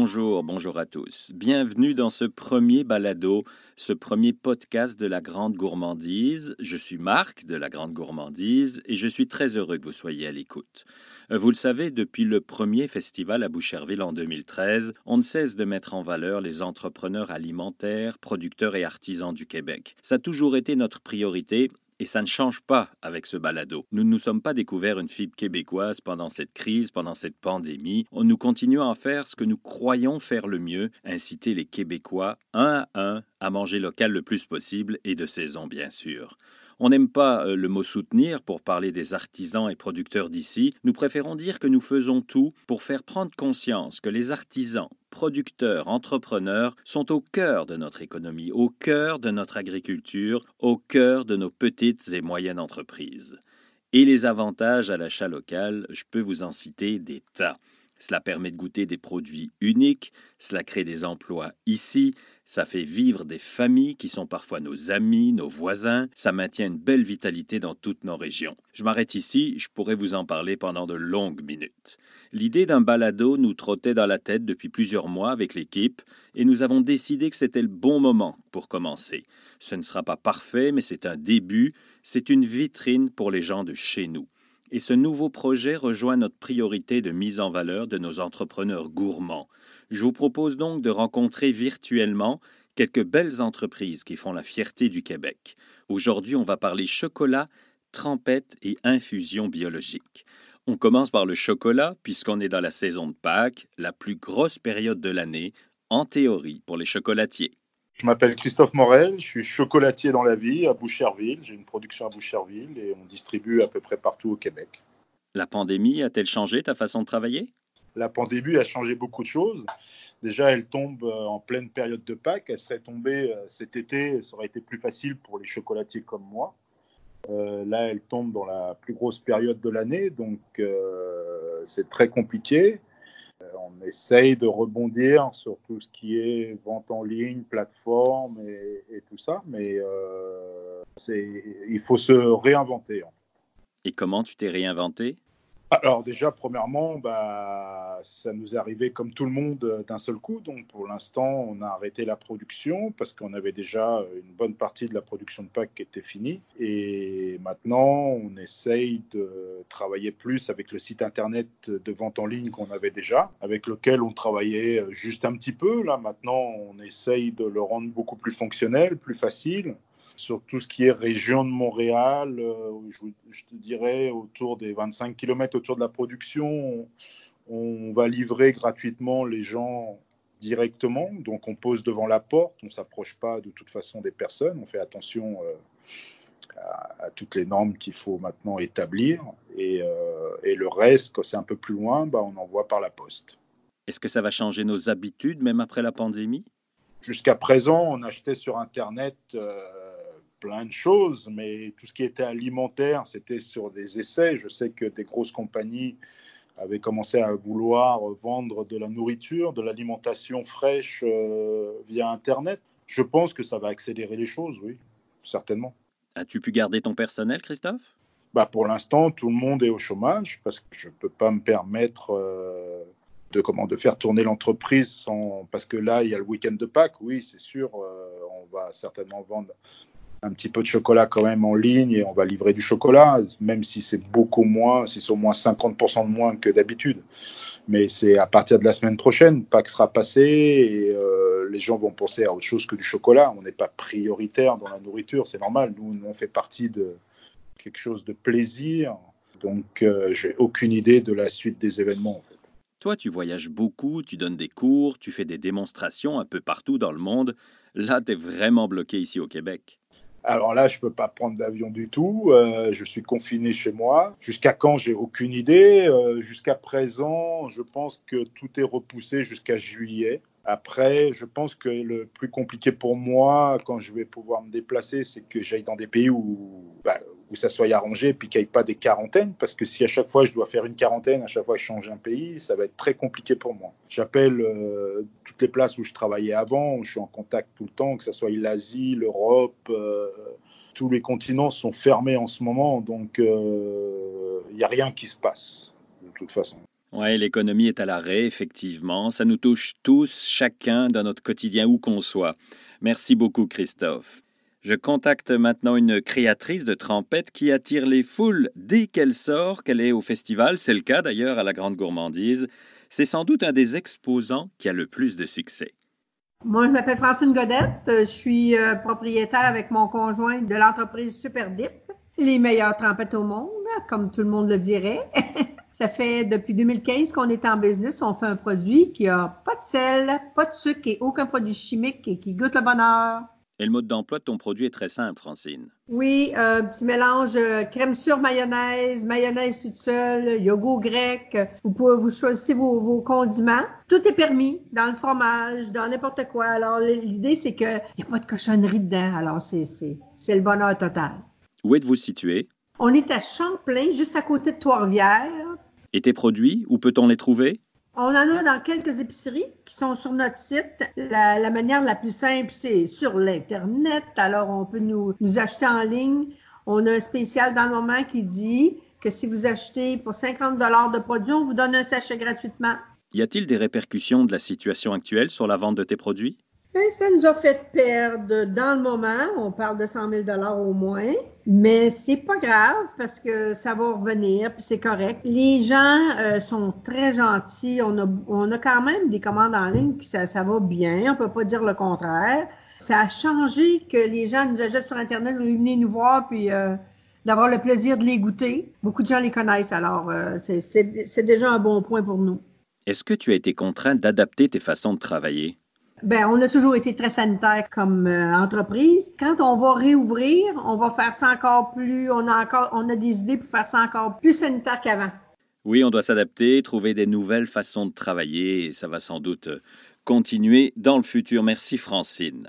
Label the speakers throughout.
Speaker 1: Bonjour, bonjour à tous. Bienvenue dans ce premier balado, ce premier podcast de la Grande Gourmandise. Je suis Marc de la Grande Gourmandise et je suis très heureux que vous soyez à l'écoute. Euh, vous le savez, depuis le premier festival à Boucherville en 2013, on ne cesse de mettre en valeur les entrepreneurs alimentaires, producteurs et artisans du Québec. Ça a toujours été notre priorité et ça ne change pas avec ce balado. Nous ne nous sommes pas découvert une fibre québécoise pendant cette crise, pendant cette pandémie. Nous continuons à faire ce que nous croyons faire le mieux, inciter les Québécois, un à un, à manger local le plus possible et de saison, bien sûr. On n'aime pas euh, le mot soutenir pour parler des artisans et producteurs d'ici. Nous préférons dire que nous faisons tout pour faire prendre conscience que les artisans, producteurs, entrepreneurs sont au cœur de notre économie, au cœur de notre agriculture, au cœur de nos petites et moyennes entreprises. Et les avantages à l'achat local, je peux vous en citer des tas. Cela permet de goûter des produits uniques, cela crée des emplois ici, ça fait vivre des familles qui sont parfois nos amis, nos voisins, ça maintient une belle vitalité dans toutes nos régions. Je m'arrête ici, je pourrais vous en parler pendant de longues minutes. L'idée d'un balado nous trottait dans la tête depuis plusieurs mois avec l'équipe et nous avons décidé que c'était le bon moment pour commencer. Ce ne sera pas parfait, mais c'est un début, c'est une vitrine pour les gens de chez nous. Et ce nouveau projet rejoint notre priorité de mise en valeur de nos entrepreneurs gourmands. Je vous propose donc de rencontrer virtuellement quelques belles entreprises qui font la fierté du Québec. Aujourd'hui, on va parler chocolat, trempette et infusion biologique. On commence par le chocolat, puisqu'on est dans la saison de Pâques, la plus grosse période de l'année, en théorie, pour les chocolatiers.
Speaker 2: Je m'appelle Christophe Morel, je suis chocolatier dans la vie à Boucherville. J'ai une production à Boucherville et on distribue à peu près partout au Québec.
Speaker 1: La pandémie a-t-elle changé ta façon de travailler?
Speaker 2: La pandémie a changé beaucoup de choses. Déjà, elle tombe euh, en pleine période de Pâques. Elle serait tombée euh, cet été, ça aurait été plus facile pour les chocolatiers comme moi. Euh, là, elle tombe dans la plus grosse période de l'année, donc c'est très compliqué. On essaye de rebondir sur tout ce qui est vente en ligne, plateforme et, tout ça, mais il faut se réinventer.
Speaker 1: Et comment tu t'es réinventé?
Speaker 2: Alors déjà, premièrement, bah, ça nous est arrivé comme tout le monde euh, d'un seul coup. Donc pour l'instant, on a arrêté la production parce qu'on avait déjà une bonne partie de la production de Pâques qui était finie. Et maintenant, on essaye de travailler plus avec le site internet de vente en ligne qu'on avait déjà, avec lequel on travaillait juste un petit peu. Là maintenant, on essaye de le rendre beaucoup plus fonctionnel, plus facile sur tout ce qui est région de Montréal, euh, je, te dirais autour des 25 km autour de la production, on, va livrer gratuitement les gens directement. Donc on pose devant la porte, on ne s'approche pas de toute façon des personnes, on fait attention euh, à, toutes les normes qu'il faut maintenant établir. Et, euh, et le reste, quand c'est un peu plus loin, bah, on envoie par la poste.
Speaker 1: Est-ce que ça va changer nos habitudes même après la pandémie?
Speaker 2: Jusqu'à présent, on achetait sur Internet plein de choses, mais tout ce qui était alimentaire, c'était sur des essais. Je sais que des grosses compagnies avaient commencé à vouloir vendre de la nourriture, de l'alimentation fraîche euh, via Internet. Je pense que ça va accélérer les choses, oui, certainement.
Speaker 1: As-tu pu garder ton personnel, Christophe?
Speaker 2: Bah Pour l'instant, tout le monde est au chômage parce que je ne peux pas me permettre euh, de, comment, de faire tourner l'entreprise sans... Parce que là, il y a le week-end de Pâques, oui, c'est sûr, euh, on va certainement vendre un petit peu de chocolat quand même en ligne et on va livrer du chocolat, même si c'est beaucoup moins, si c'est au moins 50% de moins que d'habitude. Mais c'est à partir de la semaine prochaine, Pâques sera passé et euh, les gens vont penser à autre chose que du chocolat. On n'est pas prioritaire dans la nourriture, c'est normal. Nous, on fait partie de quelque chose de plaisir. Donc, euh, j'ai aucune idée de la suite des événements.
Speaker 1: Toi, tu voyages beaucoup, tu donnes des cours, tu fais des démonstrations un peu partout dans le monde. Là, tu es vraiment bloqué ici au Québec.
Speaker 2: Alors là, je ne peux pas prendre d'avion du tout. Euh, je suis confiné chez moi. Jusqu'à quand, j'ai aucune idée. Euh, jusqu'à présent, je pense que tout est repoussé jusqu'à juillet. Après, je pense que le plus compliqué pour moi, quand je vais pouvoir me déplacer, c'est que j'aille dans des pays où, bah, ça soit arrangé, puis qu'il n'y ait pas des quarantaines, parce que si à chaque fois je dois faire une quarantaine, à chaque fois je change un pays, ça va être très compliqué pour moi. J'appelle euh, toutes les places où je travaillais avant, où je suis en contact tout le temps, que ce soit l'Asie, l'Europe, euh, tous les continents sont fermés en ce moment, donc il euh, n'y a rien qui se passe, de toute façon.
Speaker 1: Oui, l'économie est à l'arrêt, effectivement. Ça nous touche tous, chacun dans notre quotidien, où qu'on soit. Merci beaucoup, Christophe. Je contacte maintenant une créatrice de trempette qui attire les foules dès qu'elle sort, qu'elle est au festival. C'est le cas d'ailleurs à la Grande Gourmandise. C'est sans doute un des exposants qui a le plus de succès.
Speaker 3: Moi, je m'appelle Francine Godette. Je suis euh, propriétaire avec mon conjoint de l'entreprise Superdip, les meilleures trempettes au monde, comme tout le monde le dirait. Ça fait depuis 2015 qu'on est en business. On fait un produit qui a pas de sel, pas de sucre et aucun produit chimique et qui goûte le bonheur.
Speaker 1: Et le mode d'emploi de ton produit est très simple, Francine.
Speaker 3: Oui, un petit mélange euh, crème sur mayonnaise, mayonnaise toute seule, yogourt grec. Vous pouvez vous choisir vos, vos condiments. Tout est permis dans le fromage, dans n'importe quoi. Alors l'idée c'est qu'il n'y a pas de cochonnerie dedans. Alors c'est c'est le bonheur total.
Speaker 1: Où êtes-vous situé?
Speaker 3: On est à Champlain, juste à côté de Trois-Rivières.
Speaker 1: Et tes produits, où peut-on les trouver?
Speaker 3: On en a dans quelques épiceries qui sont sur notre site. La, manière la plus simple, c'est sur l'Internet. Alors, on peut nous, nous acheter en ligne. On a un spécial dans le moment qui dit que si vous achetez pour 50 dollars de produits, on vous donne un sachet gratuitement.
Speaker 1: Y a-t-il des répercussions de la situation actuelle sur la vente de tes produits?
Speaker 3: Ben, ça nous a fait perdre dans le moment, on parle de 100 000 au moins, mais c'est pas grave parce que ça va revenir, puis c'est correct. Les gens euh, sont très gentils, on a, on a quand même des commandes en ligne qui ça, ça va bien, on peut pas dire le contraire. Ça a changé que les gens nous achètent sur Internet, venir nous voir, puis euh, d'avoir le plaisir de les goûter. Beaucoup de gens les connaissent, alors euh, c'est déjà un bon point pour nous.
Speaker 1: Est-ce que tu as été contraint d'adapter tes façons de travailler?
Speaker 3: Ben, on a toujours été très sanitaire comme euh, entreprise. Quand on va réouvrir, on va faire ça encore plus. On a encore, on a des idées pour faire ça encore plus sanitaire qu'avant.
Speaker 1: Oui, on doit s'adapter, trouver des nouvelles façons de travailler et ça va sans doute euh, continuer dans le futur. Merci Francine.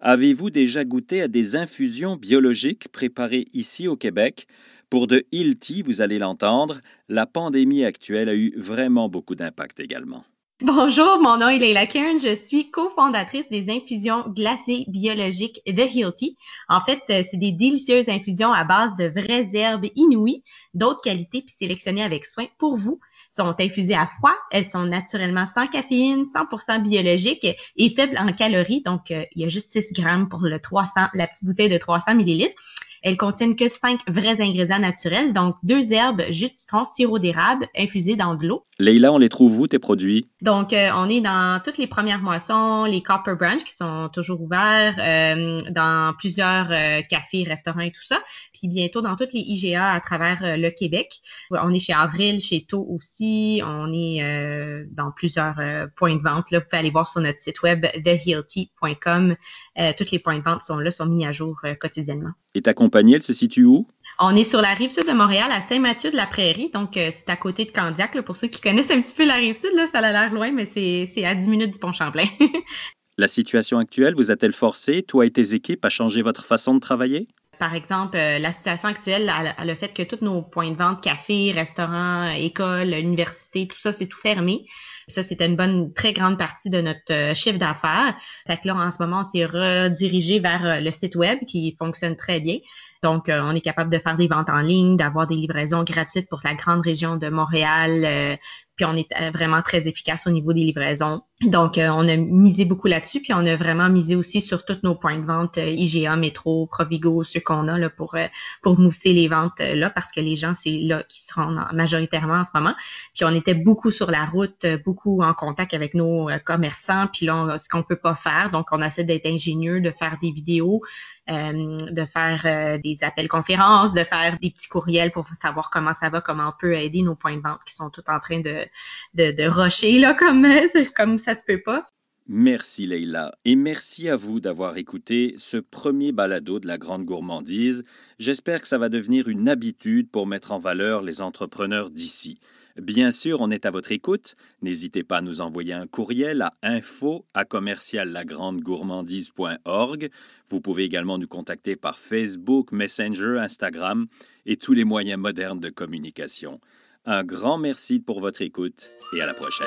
Speaker 1: Avez-vous déjà goûté à des infusions biologiques préparées ici au Québec? Pour de Hilti, vous allez l'entendre, la pandémie actuelle a eu vraiment beaucoup d'impact également.
Speaker 4: Bonjour, mon nom est Leila Kern. Je suis cofondatrice des infusions glacées biologiques de Hilti. En fait, euh, c'est des délicieuses infusions à base de vraies herbes inouïes, d'autres qualités puis sélectionnées avec soin pour vous. Sont infusées à froid, elles sont naturellement sans caféine, 100% biologiques et faibles en calories. Donc, euh, il y a juste 6 grammes pour le 300, la petite bouteille de 300 millilitres. Elles contiennent que cinq vrais ingrédients naturels, donc deux herbes, jus de citron, sirop d'érable infusé dans de l'eau.
Speaker 1: Leïla, on les trouve où tes produits?
Speaker 4: Donc, euh, on est dans toutes les premières moissons, les Copper Branch qui sont toujours ouverts, euh, dans plusieurs euh, cafés, restaurants et tout ça, puis bientôt dans toutes les IGA à travers le Québec. On est chez Avril, chez To aussi, on est dans plusieurs points de vente. Là, vous pouvez aller voir sur notre site web thehealthy.com. tous les points de vente sont là, sont mis à jour quotidiennement.
Speaker 1: Et ta compagnie, elle se situe où?
Speaker 4: On est sur la rive sud de Montréal, à Saint-Mathieu-de-la-Prairie. Donc, euh, c'est à côté de Candiac. pour ceux qui connaissent un petit peu la rive sud, là, ça a l'air loin, mais c'est à 10 minutes du Pont-Champlain.
Speaker 1: la situation actuelle vous a-t-elle forcé, toi et tes équipes, à changer votre façon de travailler?
Speaker 4: Par exemple, euh, la situation actuelle, le fait que tous nos points de vente, cafés, restaurants, écoles, universités, tout ça, c'est tout fermé. Ça, c'était une bonne, très grande partie de notre euh, chiffre d'affaires. Fait que là, en ce moment, on s'est redirigé vers euh, le site web qui fonctionne très bien. Donc, on est capable de faire des ventes en ligne, d'avoir des livraisons gratuites pour la grande région de Montréal, puis on est euh, vraiment très efficace au niveau des livraisons. Donc, euh, on a misé beaucoup là-dessus, puis on a vraiment misé aussi sur tous nos points de vente euh, IGA, Métro, Provigo, ceux qu'on a là pour pour mousser les ventes là, parce que les gens c'est là qui se rendent majoritairement en ce moment. Puis on était beaucoup sur la route, beaucoup en contact avec nos commerçants. Puis là, ce qu'on peut pas faire, donc on essaie d'être ingénieux, de faire des vidéos, de faire des appels conférences, de faire des petits courriels pour savoir comment ça va, comment on peut aider nos points de vente qui sont tout en train de, de, de rocher, là, comme, comme ça se peut pas.
Speaker 1: Merci Leïla et merci à vous d'avoir écouté ce premier balado de la grande gourmandise. J'espère que ça va devenir une habitude pour mettre en valeur les entrepreneurs d'ici. Bien sûr, on est à votre écoute. N'hésitez pas à nous envoyer un courriel à info à commerciallagrandgourmandise.org. Vous pouvez également nous contacter par Facebook, Messenger, Instagram et tous les moyens modernes de communication. Un grand merci pour votre écoute et à la prochaine.